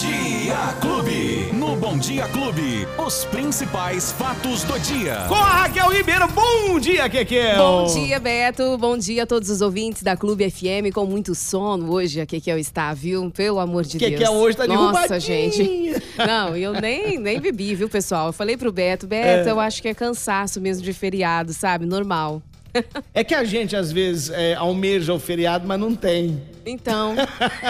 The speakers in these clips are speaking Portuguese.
Dia Clube. No Bom Dia Clube, os principais fatos do dia. Com a Raquel Ribeiro, bom dia, Kekel! Bom dia, Beto. Bom dia a todos os ouvintes da Clube FM. Com muito sono hoje a Kekel está, viu? Pelo amor de Kekel Deus. hoje tá Nossa, gente. Não, eu nem, nem bebi, viu, pessoal? Eu falei pro Beto, Beto, É. eu acho que é cansaço mesmo de feriado, sabe? Normal. É que a gente, às vezes, é, almeja o feriado, mas não tem. Então,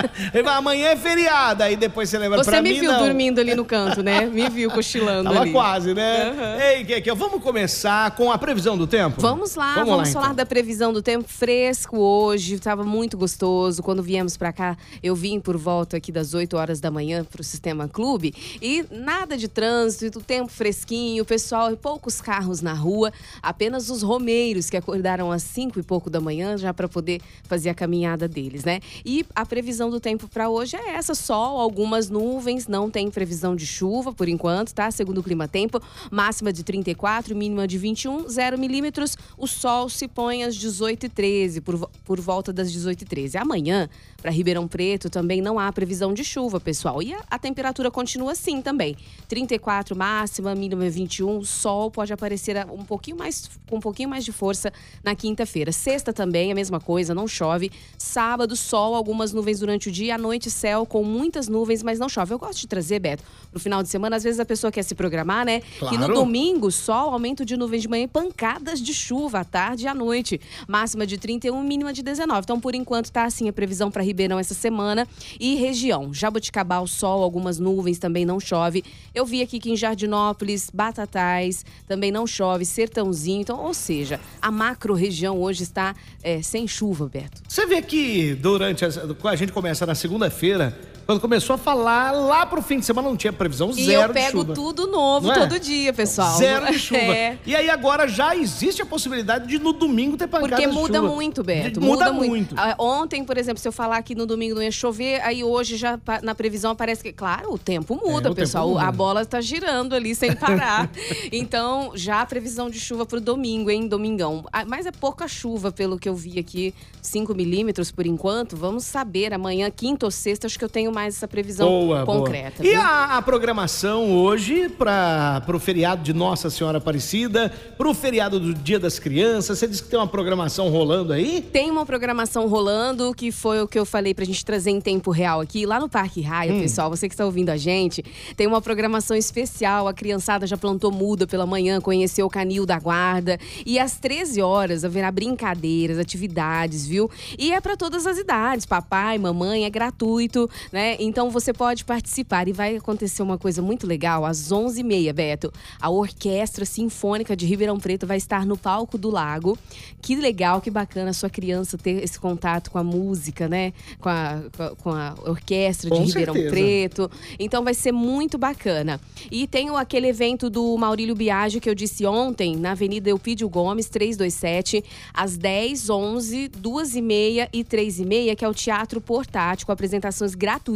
Amanhã é feriado, aí depois você lembra você pra me mim, viu não. dormindo ali no canto, né? Me viu cochilando Tava ali. quase, né? Ei, Kekel, vamos começar com a previsão do tempo? Vamos lá, vamos, lá, falar então. da previsão do tempo fresco hoje. Tava muito gostoso. Quando viemos pra cá, eu vim por volta aqui das 8 horas da manhã pro Sistema Clube e nada de trânsito, tempo fresquinho, pessoal, poucos carros na rua, apenas os romeiros que acordaram às 5 e pouco da manhã já para poder fazer a caminhada deles, né? E a previsão do tempo para hoje é essa: sol, algumas nuvens, não tem previsão de chuva por enquanto, tá? Segundo o Clima Tempo, máxima de 34, mínima de 21, 0 milímetros. O sol se põe às 18h13, por, por volta das 18h13. Amanhã, para Ribeirão Preto, também não há previsão de chuva, pessoal. E a, a temperatura continua assim também: 34 máxima, mínima 21. Sol pode aparecer um pouquinho mais, com um pouquinho mais de força na quinta-feira. Sexta também, a mesma coisa, não chove. Sábado, sol, algumas nuvens durante o dia. À noite, céu com muitas nuvens, mas não chove. Eu gosto de trazer, Beto, pro final de semana. Às vezes a pessoa quer se programar, né? Que no Claro. domingo, sol, aumento de nuvens de manhã e pancadas de chuva à tarde e à noite. Máxima de 31, mínima de 19. Então, por enquanto, tá assim a previsão para Ribeirão essa semana. E região, Jaboticabal, sol, algumas nuvens, também não chove. Eu vi aqui que em Jardinópolis, Batatais, também não chove, Sertãozinho. Então, ou seja, a macro região hoje está é, sem chuva, Beto. Você vê que durante a, quando a gente começa na segunda-feira, quando começou a falar lá pro fim de semana não tinha previsão E zero eu pego de chuva. tudo novo é? todo dia, pessoal. Zero de chuva. É. E aí agora já existe a possibilidade de no domingo ter pancada Porque de muda chuva. muito, Beto. De- Muda, muito. Ah, Ontem, por exemplo, se eu falar que no domingo não ia chover, aí hoje já na previsão aparece que, claro, o tempo muda, É, o pessoal. tempo muda. A bola tá girando ali sem parar. então, já a previsão de chuva pro domingo, hein? Domingão. Ah, Mas é pouca chuva, pelo que eu vi aqui, 5 milímetros por enquanto. Vamos saber amanhã, quinta ou sexta, acho que eu tenho mais essa previsão Boa, concreta. boa. E a, a programação hoje para o feriado de Nossa Senhora Aparecida, para o feriado do Dia das Crianças, você disse que tem uma programação rolando aí? Tem uma programação rolando, que foi o que eu falei pra gente trazer em tempo real aqui. Lá no Parque Raia, Hum. pessoal, você que está ouvindo a gente, tem uma programação especial. A criançada já plantou muda pela manhã, conheceu o Canil da Guarda. E às 13 horas haverá brincadeiras, atividades, viu? E é pra todas as idades, papai, mamãe, é gratuito, né? Então você pode participar. E vai acontecer uma coisa muito legal, às 11h30, Beto. A Orquestra Sinfônica de Ribeirão Preto vai estar no palco do Lago. Que legal, que bacana a sua criança ter esse contato com a música, né? Com a, com a, orquestra de Com Ribeirão certeza. Preto. Então vai ser muito bacana. E tem aquele evento do Maurílio Biagio que eu disse ontem, na Avenida Eupídio Gomes, 327, às 10, 11, 2 e meia e 3 e meia, que é o Teatro Portátil, com apresentações gratuitas,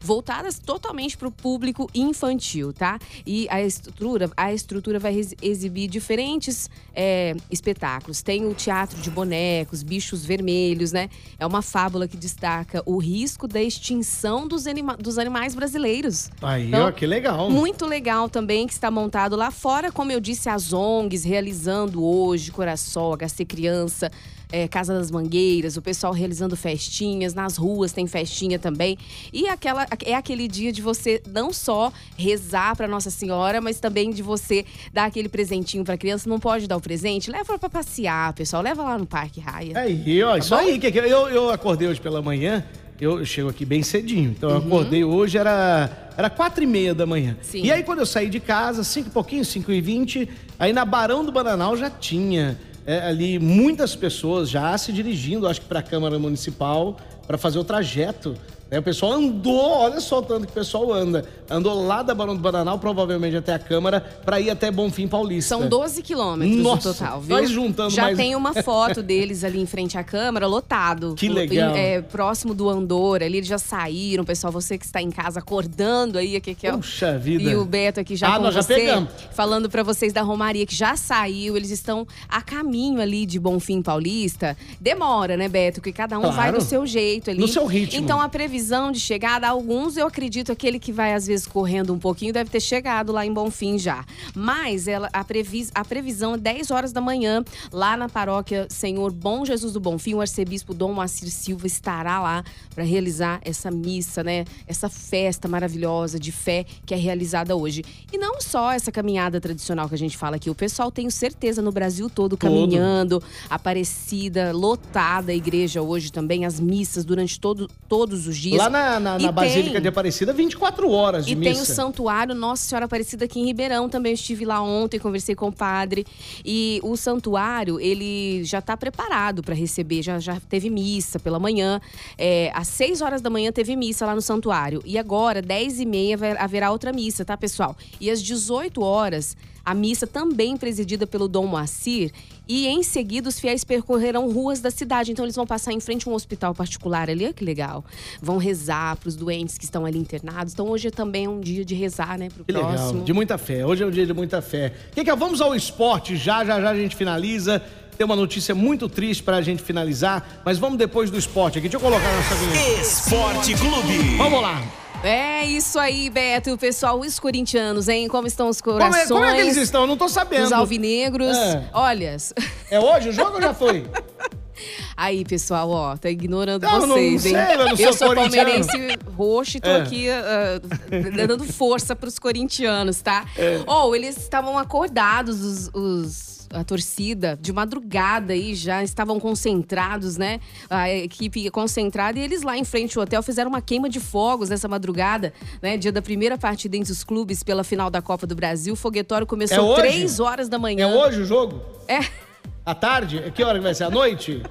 voltadas totalmente para o público infantil, tá? E a estrutura, a estrutura vai exibir diferentes é, espetáculos. Tem o teatro de bonecos, bichos vermelhos, né? É uma fábula que destaca o risco da extinção dos, anima- dos animais brasileiros. Aí, Então, ó, que legal. Muito legal também que está montado lá fora, como eu disse, as ONGs realizando hoje, Coração, HC Criança, é, Casa das Mangueiras, o pessoal realizando festinhas, nas ruas tem festinha também. E aquela, é aquele dia de você não só rezar para Nossa Senhora, mas também de você dar aquele presentinho para criança. Não pode dar o presente? Leva para passear, pessoal. Leva lá no Parque Raia. Aí, ó, isso bom? aí. Que, eu, eu acordei hoje pela manhã, eu chego aqui bem cedinho. Então eu Uhum. acordei hoje, era, era quatro e meia da manhã. Sim. E aí quando eu saí de casa, cinco e pouquinho, cinco e vinte, aí na Barão do Bananal já tinha é, ali muitas pessoas já se dirigindo, acho que para a Câmara Municipal, para fazer o trajeto. Aí o pessoal andou, olha só o tanto que o pessoal anda. Andou lá da Barão do Bananal, provavelmente até a Câmara, para ir até Bonfim Paulista. São 12 quilômetros Nossa, no total, viu? nós juntando Já mais- tem uma foto deles ali em frente à câmara, lotado. Que O- legal. É, próximo do Andor, ali eles já saíram. Pessoal, você que está em casa acordando aí, que, que é o- Puxa vida. E o Beto aqui já Ah, nós já você, pegamos. falando pra vocês da Romaria, que já saiu. Eles estão a caminho ali de Bonfim Paulista. Demora, né, Beto? Que cada um Claro. vai do seu jeito ali. No seu ritmo. Então, a previsão previsão de chegada, alguns eu acredito aquele que vai às vezes correndo um pouquinho deve ter chegado lá em Bonfim já. Mas ela, a, previs, a previsão é 10 horas da manhã, lá na paróquia Senhor Bom Jesus do Bonfim, o arcebispo Dom Moacir Silva estará lá para realizar essa missa, né? Essa festa maravilhosa de fé que é realizada hoje. E não só essa caminhada tradicional que a gente fala aqui, o pessoal tenho certeza no Brasil todo caminhando, todo. Aparecida, lotada a igreja hoje também, as missas durante todo, todos os dias. Lá na, na, na Basílica tem, de Aparecida, 24 horas de e missa. E tem o santuário Nossa Senhora Aparecida aqui em Ribeirão, também estive lá ontem, conversei com o padre. E o santuário, ele já está preparado para receber, já, já teve missa pela manhã. É, às 6 horas da manhã teve missa lá no santuário. E agora, 10 e meia, haverá outra missa, tá, pessoal? E às 18 horas a missa também presidida pelo Dom Moacir. E em seguida, os fiéis percorrerão ruas da cidade. Então, eles vão passar em frente a um hospital particular ali. Olha que legal. Vão rezar para os doentes que estão ali internados. Então, hoje é também um dia de rezar, né? Pro que próximo. legal. De muita fé. Hoje é um dia de muita fé. Que que é? Vamos ao esporte. Já, já, já a gente finaliza. Tem uma notícia muito triste para a gente finalizar, mas vamos depois do esporte aqui. Deixa eu colocar a nossa vinheta. Esporte Clube. Vamos lá. É isso aí, Beto. O pessoal, os corintianos, hein? Como estão os corações? Como é, como é que eles estão? Eu não tô sabendo. Os alvinegros. É. Olha. É hoje o jogo ou já foi? Aí, pessoal, ó, tá ignorando não, vocês, não hein? Sei, eu, não eu sou palmeirense roxo e tô é. aqui uh, dando força pros corintianos, tá? É. Ou oh, eles estavam acordados, os, os a torcida de madrugada aí já estavam concentrados, né? A equipe concentrada e eles lá em frente ao hotel fizeram uma queima de fogos nessa madrugada, né? Dia da primeira partida entre os clubes pela final da Copa do Brasil. O foguetório começou é 3 horas da manhã. É hoje o jogo? É. À tarde? Que hora que vai ser? À noite?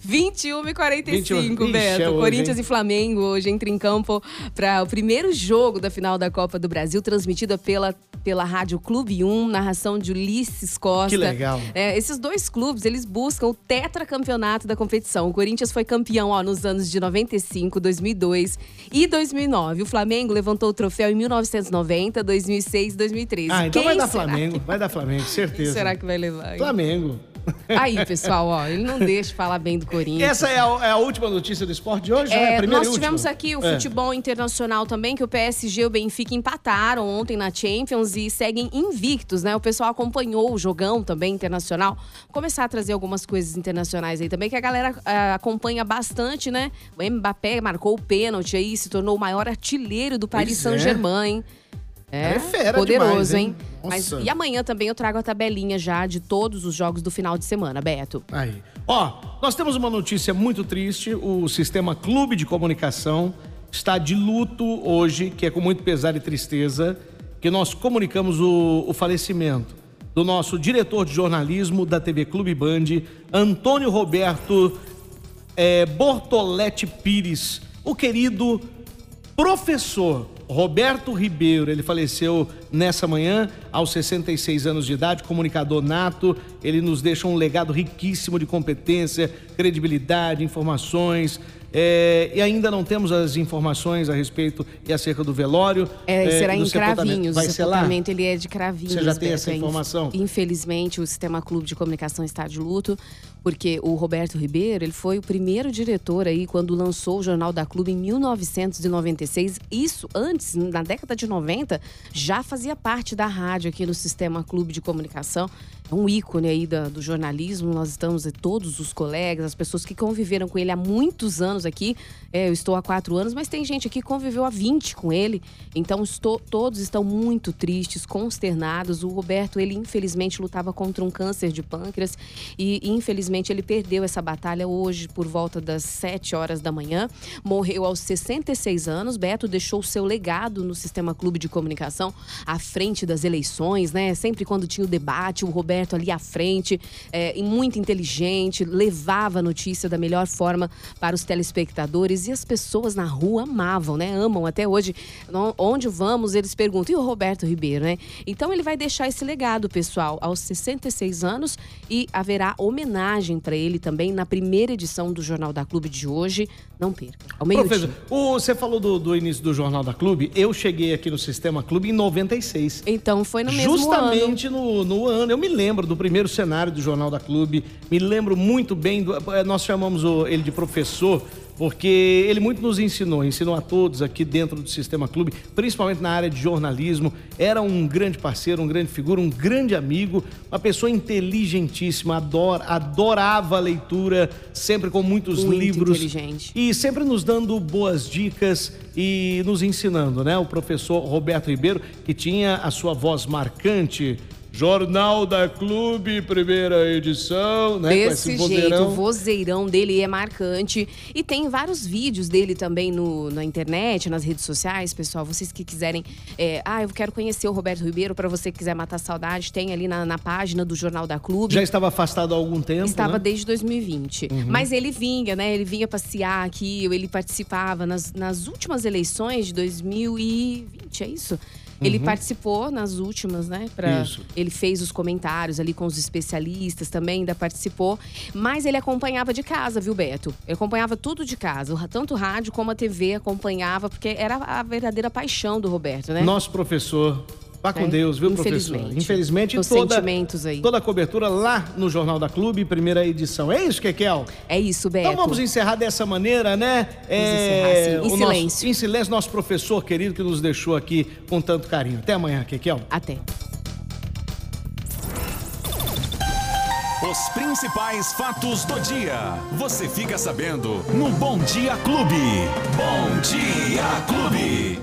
21 e 45, Ixi, Beto. É hoje, Corinthians hein? e Flamengo hoje entra em campo para o primeiro jogo da final da Copa do Brasil, transmitida pela, pela Rádio Clube 1, narração de Ulisses Costa. Que legal. É, esses dois clubes, eles buscam o tetracampeonato da competição. O Corinthians foi campeão ó, nos anos de 95, 2002 e 2009. O Flamengo levantou o troféu em 1990, 2006 e 2013. Ah, então Quem vai dar Flamengo, vai dar Flamengo, certeza. Quem será que vai levar? Flamengo. Aí, pessoal, ó, ele não deixa falar bem do Corinthians. Essa é a, é a última notícia do esporte de hoje? É, é nós tivemos aqui o é. futebol internacional também, que o PSG e o Benfica empataram ontem na Champions e seguem invictos, né? O pessoal acompanhou o jogão também internacional. Vou começar a trazer algumas coisas internacionais aí também, que a galera uh, acompanha bastante, né? O Mbappé marcou o pênalti aí, se tornou o maior artilheiro do Paris é. Saint-Germain. É, é fera poderoso, demais, hein? Mas, e amanhã também eu trago a tabelinha já de todos os jogos do final de semana, Beto. Aí. Ó, nós temos uma notícia muito triste. O Sistema Clube de Comunicação está de luto hoje, que é com muito pesar e tristeza, que nós comunicamos o, o falecimento do nosso diretor de jornalismo da TV Clube Band, Antônio Roberto é, Bortoletti Pires, o querido professor Roberto Ribeiro, ele faleceu nessa manhã, aos 66 anos de idade, comunicador nato. Ele nos deixa um legado riquíssimo de competência, credibilidade, informações. É, e ainda não temos as informações a respeito e acerca do velório. É, é será em Cravinhos. Vai o sepultamento ele é de Cravinhos. Você já tem essa informação? Infelizmente, o Sistema Clube de Comunicação está de luto porque o Roberto Ribeiro ele foi o primeiro diretor aí quando lançou o Jornal da Clube em 1996. Isso antes, na década de 90, já fazia parte da rádio aqui no Sistema Clube de Comunicação. Um ícone aí da, do jornalismo. Nós estamos, todos os colegas, as pessoas que conviveram com ele há muitos anos aqui. É, eu estou há quatro anos, mas tem gente aqui que conviveu há 20 com ele. Então, estou, todos estão muito tristes, consternados. O Roberto, ele infelizmente lutava contra um câncer de pâncreas e infelizmente ele perdeu essa batalha hoje por volta das 7 horas da manhã. Morreu aos 66 anos. Beto deixou seu legado no Sistema Clube de Comunicação à frente das eleições, né? Sempre quando tinha o debate, o Roberto ali à frente, é, e muito inteligente, levava a notícia da melhor forma para os telespectadores e as pessoas na rua amavam, né? Amam até hoje. Onde vamos, eles perguntam, e o Roberto Ribeiro, né? Então ele vai deixar esse legado, pessoal, aos 66 anos e haverá homenagem para ele também na primeira edição do Jornal da Clube de hoje. Não perca. Ao meio Professor, o, você falou do, do, início do Jornal da Clube. Eu cheguei aqui no Sistema Clube em 96. Então foi no mesmo Justamente ano. Justamente no, no ano. Eu me lembro lembro do primeiro cenário do Jornal da Clube, me lembro muito bem, do, eh, nós chamamos ele de professor, porque ele muito nos ensinou, ensinou a todos aqui dentro do Sistema Clube, principalmente na área de jornalismo. Era um grande parceiro, um grande figura, um grande amigo, uma pessoa inteligentíssima, adora, adorava a leitura, sempre com muitos Muito livros. inteligente. E sempre nos dando boas dicas e nos ensinando, né? O professor Roberto Ribeiro, que tinha a sua voz marcante. Jornal da Clube, primeira edição, né? Com Desse esse jeito, vozeirão. o vozeirão dele é marcante. E tem vários vídeos dele também no, na internet, nas redes sociais, pessoal. Vocês que quiserem. é, ah, eu quero conhecer o Roberto Ribeiro, para você que quiser matar a saudade, tem ali na, na página do Jornal da Clube. Já estava afastado há algum tempo, Estava né? desde 2020. Mas ele vinha, né? Ele vinha passear aqui, ele participava nas, nas últimas eleições de 2020, é isso? Ele participou nas últimas, né? Pra, Isso. ele fez os comentários ali com os especialistas também, ainda participou. Mas ele acompanhava de casa, viu, Beto? Ele acompanhava tudo de casa. Tanto o rádio como a TV acompanhava, porque era a verdadeira paixão do Roberto, né? Nosso professor. Vá com É, Deus, viu, infelizmente. professor? Infelizmente, Os toda, sentimentos aí. toda a cobertura lá no Jornal da Clube, primeira edição. É isso, Kekel? É isso, Beto. Então vamos encerrar dessa maneira, né? encerrar, sim. Em o nosso- silêncio. em silêncio, nosso professor querido que nos deixou aqui com tanto carinho. Até amanhã, Kekel. Até. Os principais fatos do dia. Você fica sabendo no Bom Dia Clube. Bom Dia Clube.